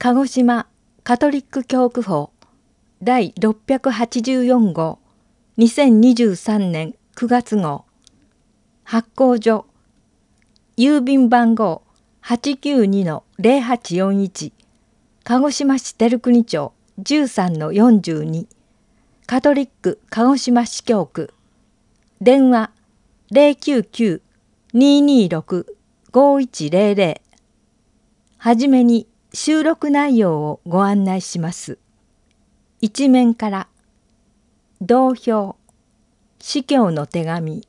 鹿児島カトリック教区法第684号2023年9月号発行所郵便番号892-0841鹿児島市照国町13-42カトリック鹿児島市教区電話099-226-5100はじめに収録内容をご案内します。一面から同票司教の手紙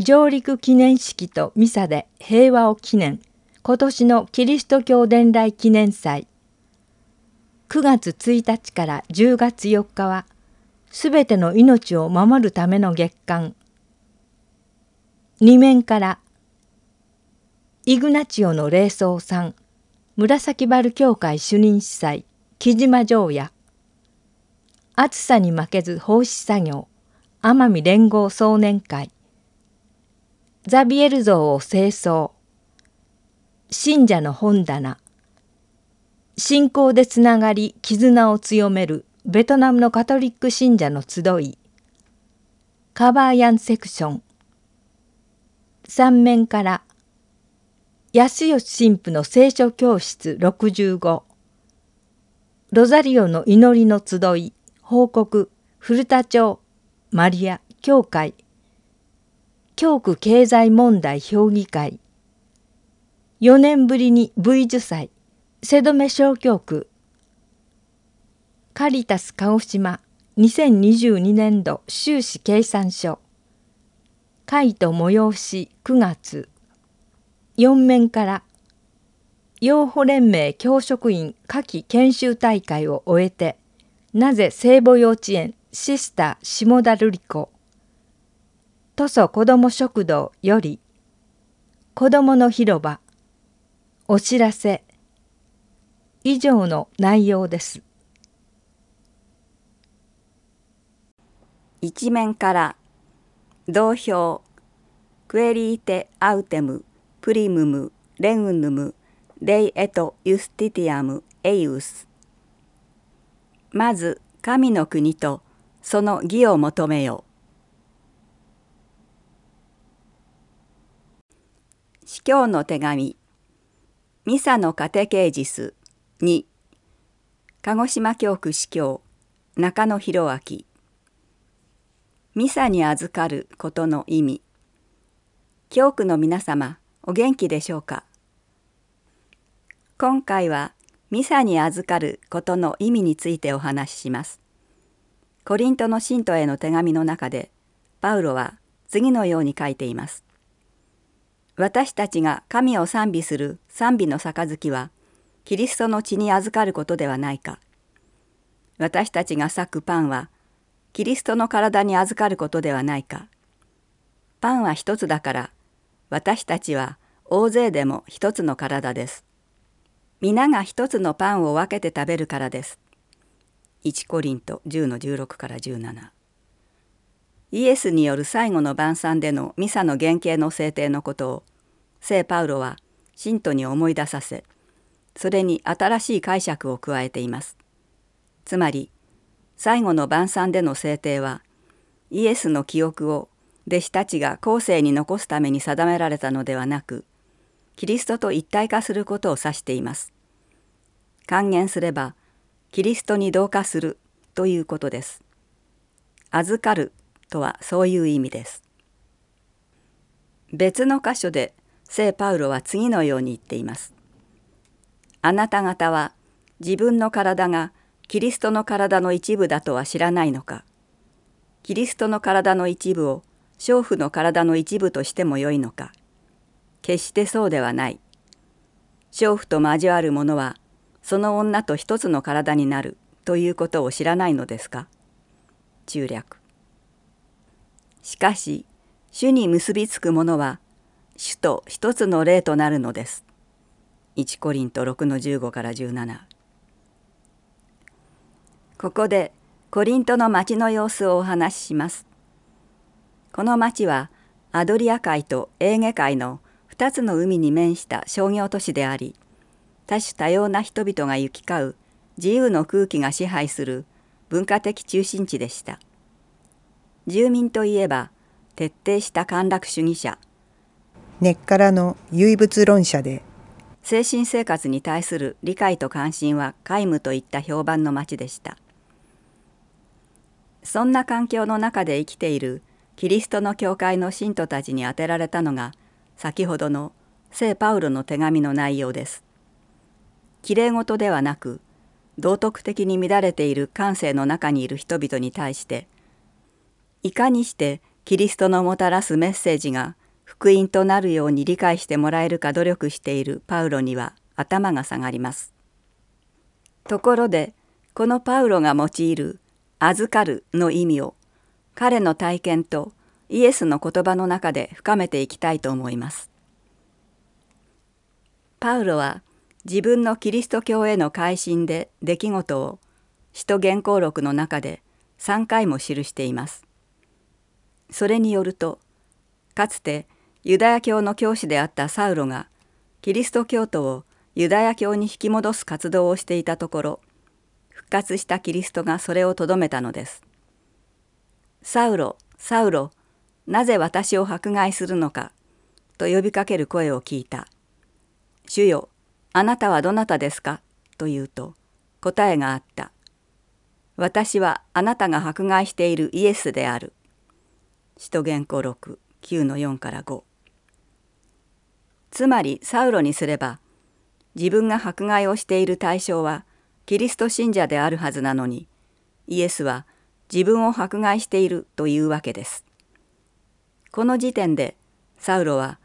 上陸記念式とミサで平和を記念今年のキリスト教伝来記念祭9月1日から10月4日はすべての命を守るための月間二面からイグナチオの霊僧さん紫原教会主任司祭木島城也暑さに負けず奉仕作業奄美連合総年会。ザビエル像を清掃。信者の本棚。信仰でつながり絆を強めるベトナムのカトリック信者の集い。カバーヤンセクション。三面から安吉神父の聖書教室65ロザリオの祈りの集い。報告。古田町。マリア。教会。教区経済問題。評議会。4年ぶりに。V 受祭。瀬戸目小教区。カリタス鹿児島。2022年度。収支計算書。会と催し。9月。4面から養護連盟教職員夏季研修大会を終えてなぜ聖母幼稚園シスター下田瑠璃子土佐子ども食堂より子どもの広場お知らせ以上の内容です。一面から同票クエリーテアウテムプリムム・レウヌム・レイエト・ユスティティアム・エイウスまず神の国とその義を求めよ司教の手紙ミサのカテケージス2鹿児島教区司教中野博明。ミサに預かることの意味教区の皆様お元気でしょうか？今回はミサに預かることの意味についてお話しします。コリントの信徒への手紙の中でパウロは次のように書いています。私たちが神を賛美する賛美の杯はキリストの血に預かることではないか。私たちが裂くパンはキリストの体に預かることではないか。パンは一つだから私たちは大勢でも一つの体です。皆が一つのパンを分けて食べるからです。1コリント10の16から17イエスによる最後の晩餐でのミサの原型の制定のことを聖パウロは信徒に思い出させそれに新しい解釈を加えています。つまり最後の晩餐での制定はイエスの記憶を弟子たちが後世に残すために定められたのではなくキリストと一体化することを指しています。還元すればキリストに同化するということです。預かるとはそういう意味です。別の箇所で聖パウロは次のように言っています。あなた方は自分の体がキリストの体の一部だとは知らないのか。キリストの体の一部を娼婦の体の一部としてもよいのか。決してそうではない。娼婦と交わる者はその女と一つの体になるということを知らないのですか。中略。しかし主に結びつく者は主と一つの霊となるのです。1コリント6の15から17ここでコリントの町の様子をお話しします。この町はアドリア海とエーゲ海の2つの海に面した商業都市であり多種多様な人々が行き交う自由の空気が支配する文化的中心地でした。住民といえば徹底した陥落主義者。根っからの唯物論者で精神生活に対する理解と関心は皆無といった評判の町でした。そんな環境の中で生きているキリストの教会の信徒たちに宛てられたのが先ほどの聖パウロの手紙の内容です。きれい事ではなく道徳的に乱れている感性の中にいる人々に対していかにしてキリストのもたらすメッセージが福音となるように理解してもらえるか努力しているパウロには頭が下がります。ところでこのパウロが用いる「預かる」の意味を彼の体験とイエスの言葉の中で深めていきたいと思います。パウロは自分のキリスト教への改心で出来事を使徒原稿録の中で3回も記しています。それによるとかつてユダヤ教の教師であったサウロがキリスト教徒をユダヤ教に引き戻す活動をしていたところ復活したキリストがそれをとどめたのです。サウロ、サウロ、なぜ私を迫害するのか、と呼びかける声を聞いた。主よ、あなたはどなたですか？と言うと、答えがあった。私はあなたが迫害しているイエスである。使徒言語録9の4から5。つまりサウロにすれば、自分が迫害をしている対象はキリスト信者であるはずなのに、イエスは自分を迫害しているというわけです。この時点でサウロは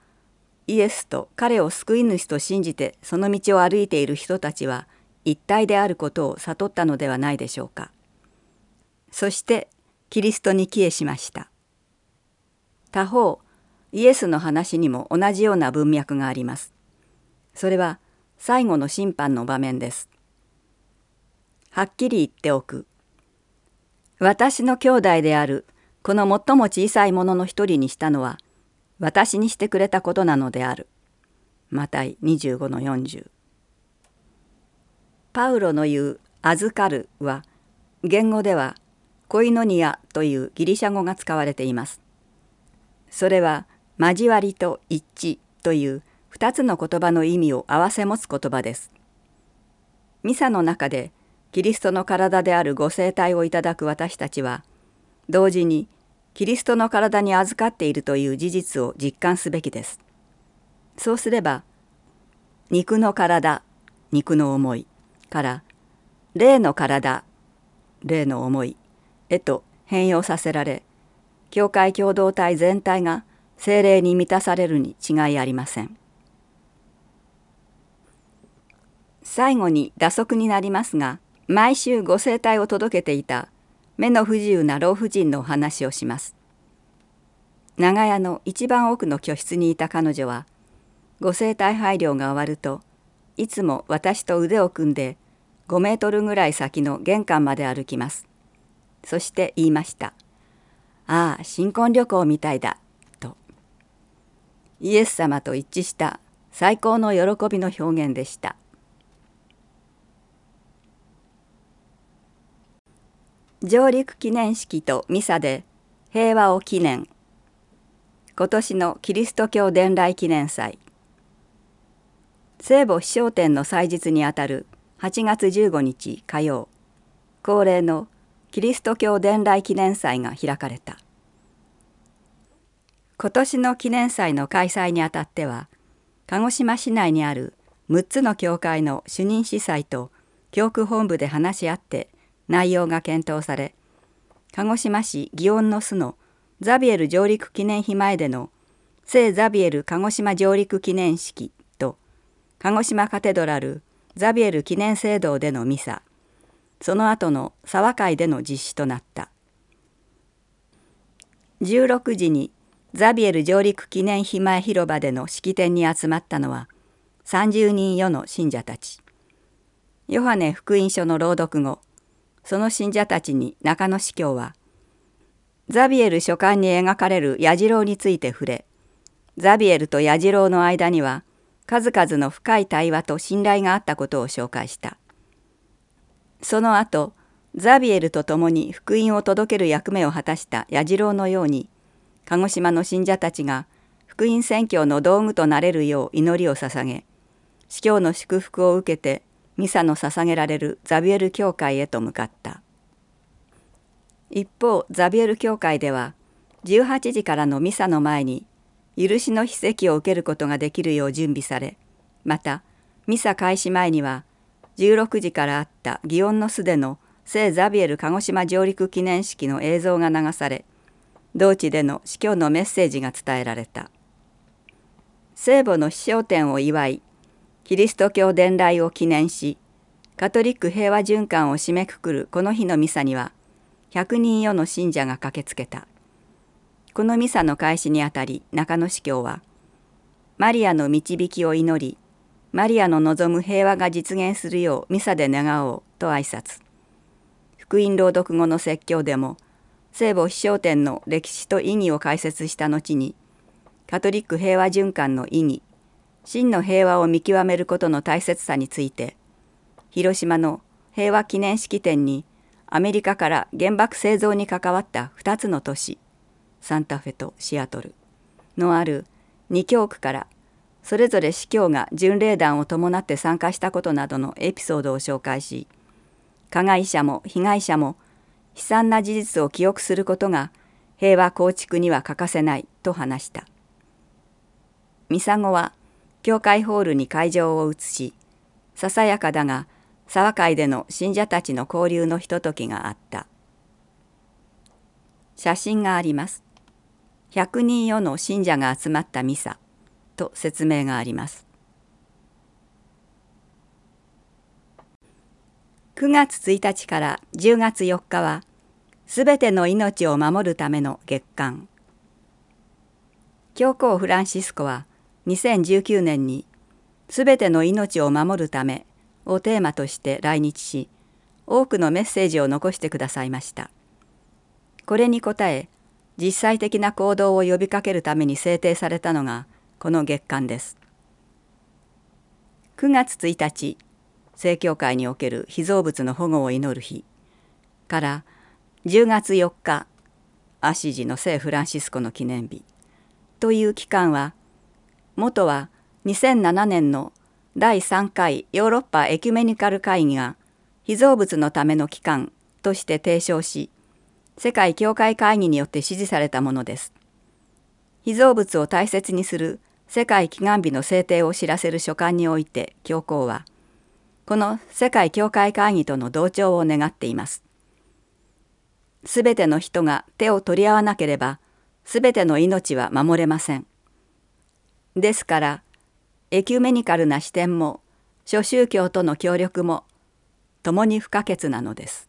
イエスと彼を救い主と信じてその道を歩いている人たちは一体であることを悟ったのではないでしょうか。そしてキリストに帰依しました。他方イエスの話にも同じような文脈があります。それは最後の審判の場面です。はっきり言っておく。私の兄弟であるこの最も小さいものの一人にしたのは私にしてくれたことなのである。マタイ25の40パウロの言う「預かる」は言語では「コイノニア」というギリシャ語が使われています。それは「交わり」と「一致」という2つの言葉の意味を併せ持つ言葉です。ミサの中でキリストの体であるご生体をいただく私たちは同時にキリストの体に預かっているという事実を実感すべきです。そうすれば肉の体肉の思いから霊の体霊の思いへと変容させられ教会共同体全体が精霊に満たされるに違いありません。最後に打足になりますが毎週ご生体を届けていた目の不自由な老婦人のお話をします。長屋の一番奥の居室にいた彼女はご生体配慮が終わるといつも私と腕を組んで5メートルぐらい先の玄関まで歩きます。そして言いました。ああ、新婚旅行みたいだ。と。イエス様と一致した最高の喜びの表現でした。上陸記念式とミサで平和を記念。今年のキリスト教伝来記念祭。聖母飛翔展の祭日にあたる8月15日火曜恒例のキリスト教伝来記念祭が開かれた。今年の記念祭の開催にあたっては鹿児島市内にある6つの教会の主任司祭と教区本部で話し合って内容が検討され鹿児島市祇園の巣のザビエル上陸記念碑前での聖ザビエル鹿児島上陸記念式と鹿児島カテドラルザビエル記念聖堂でのミサその後の沢会での実施となった。16時にザビエル上陸記念碑前広場での式典に集まったのは30人余の信者たち。ヨハネ福音書の朗読後その信者たちに中野司教はザビエル書簡に描かれる矢次郎について触れザビエルと矢次郎の間には数々の深い対話と信頼があったことを紹介した。その後ザビエルと共に福音を届ける役目を果たした弥次郎のように鹿児島の信者たちが福音宣教の道具となれるよう祈りを捧げ司教の祝福を受けてミサの捧げられるザビエル教会へと向かった。一方ザビエル教会では18時からのミサの前に許しの筆跡を受けることができるよう準備されまたミサ開始前には16時からあった祇園の巣での聖ザビエル鹿児島上陸記念式の映像が流され同地での司教のメッセージが伝えられた。聖母の飛翔展を祝いキリスト教伝来を記念しカトリック平和循環を締めくくるこの日のミサには100人余の信者が駆けつけた。このミサの開始にあたり中野司教はマリアの導きを祈りマリアの望む平和が実現するようミサで願おうと挨拶。福音朗読後の説教でも聖母飛翔展の歴史と意義を解説した後にカトリック平和循環の意義真の平和を見極めることの大切さについて広島の平和記念式典にアメリカから原爆製造に関わった2つの都市サンタフェとシアトルのある2教区からそれぞれ司教が巡礼団を伴って参加したことなどのエピソードを紹介し加害者も被害者も悲惨な事実を記憶することが平和構築には欠かせないと話した。ミサゴは教会ホールに会場を移しささやかだが沢会での信者たちの交流のひとときがあった。写真があります。100人余の信者が集まったミサと説明があります。9月1日から10月4日はすべての命を守るための月間。教皇フランシスコは2019年に「すべての命を守るため」をテーマとして来日し多くのメッセージを残してくださいました。これに応え実際的な行動を呼びかけるために制定されたのがこの月間です。9月1日正教会における被造物の保護を祈る日から10月4日アシジの聖フランシスコの記念日という期間は元は2007年の第3回ヨーロッパエキュメニカル会議が被造物のための機関として提唱し世界教会会議によって支持されたものです。被造物を大切にする世界祈願日の制定を知らせる書簡において教皇はこの世界教会会議との同調を願っています。すべての人が手を取り合わなければすべての命は守れません。ですからエキュメニカルな視点も諸宗教との協力も共に不可欠なのです。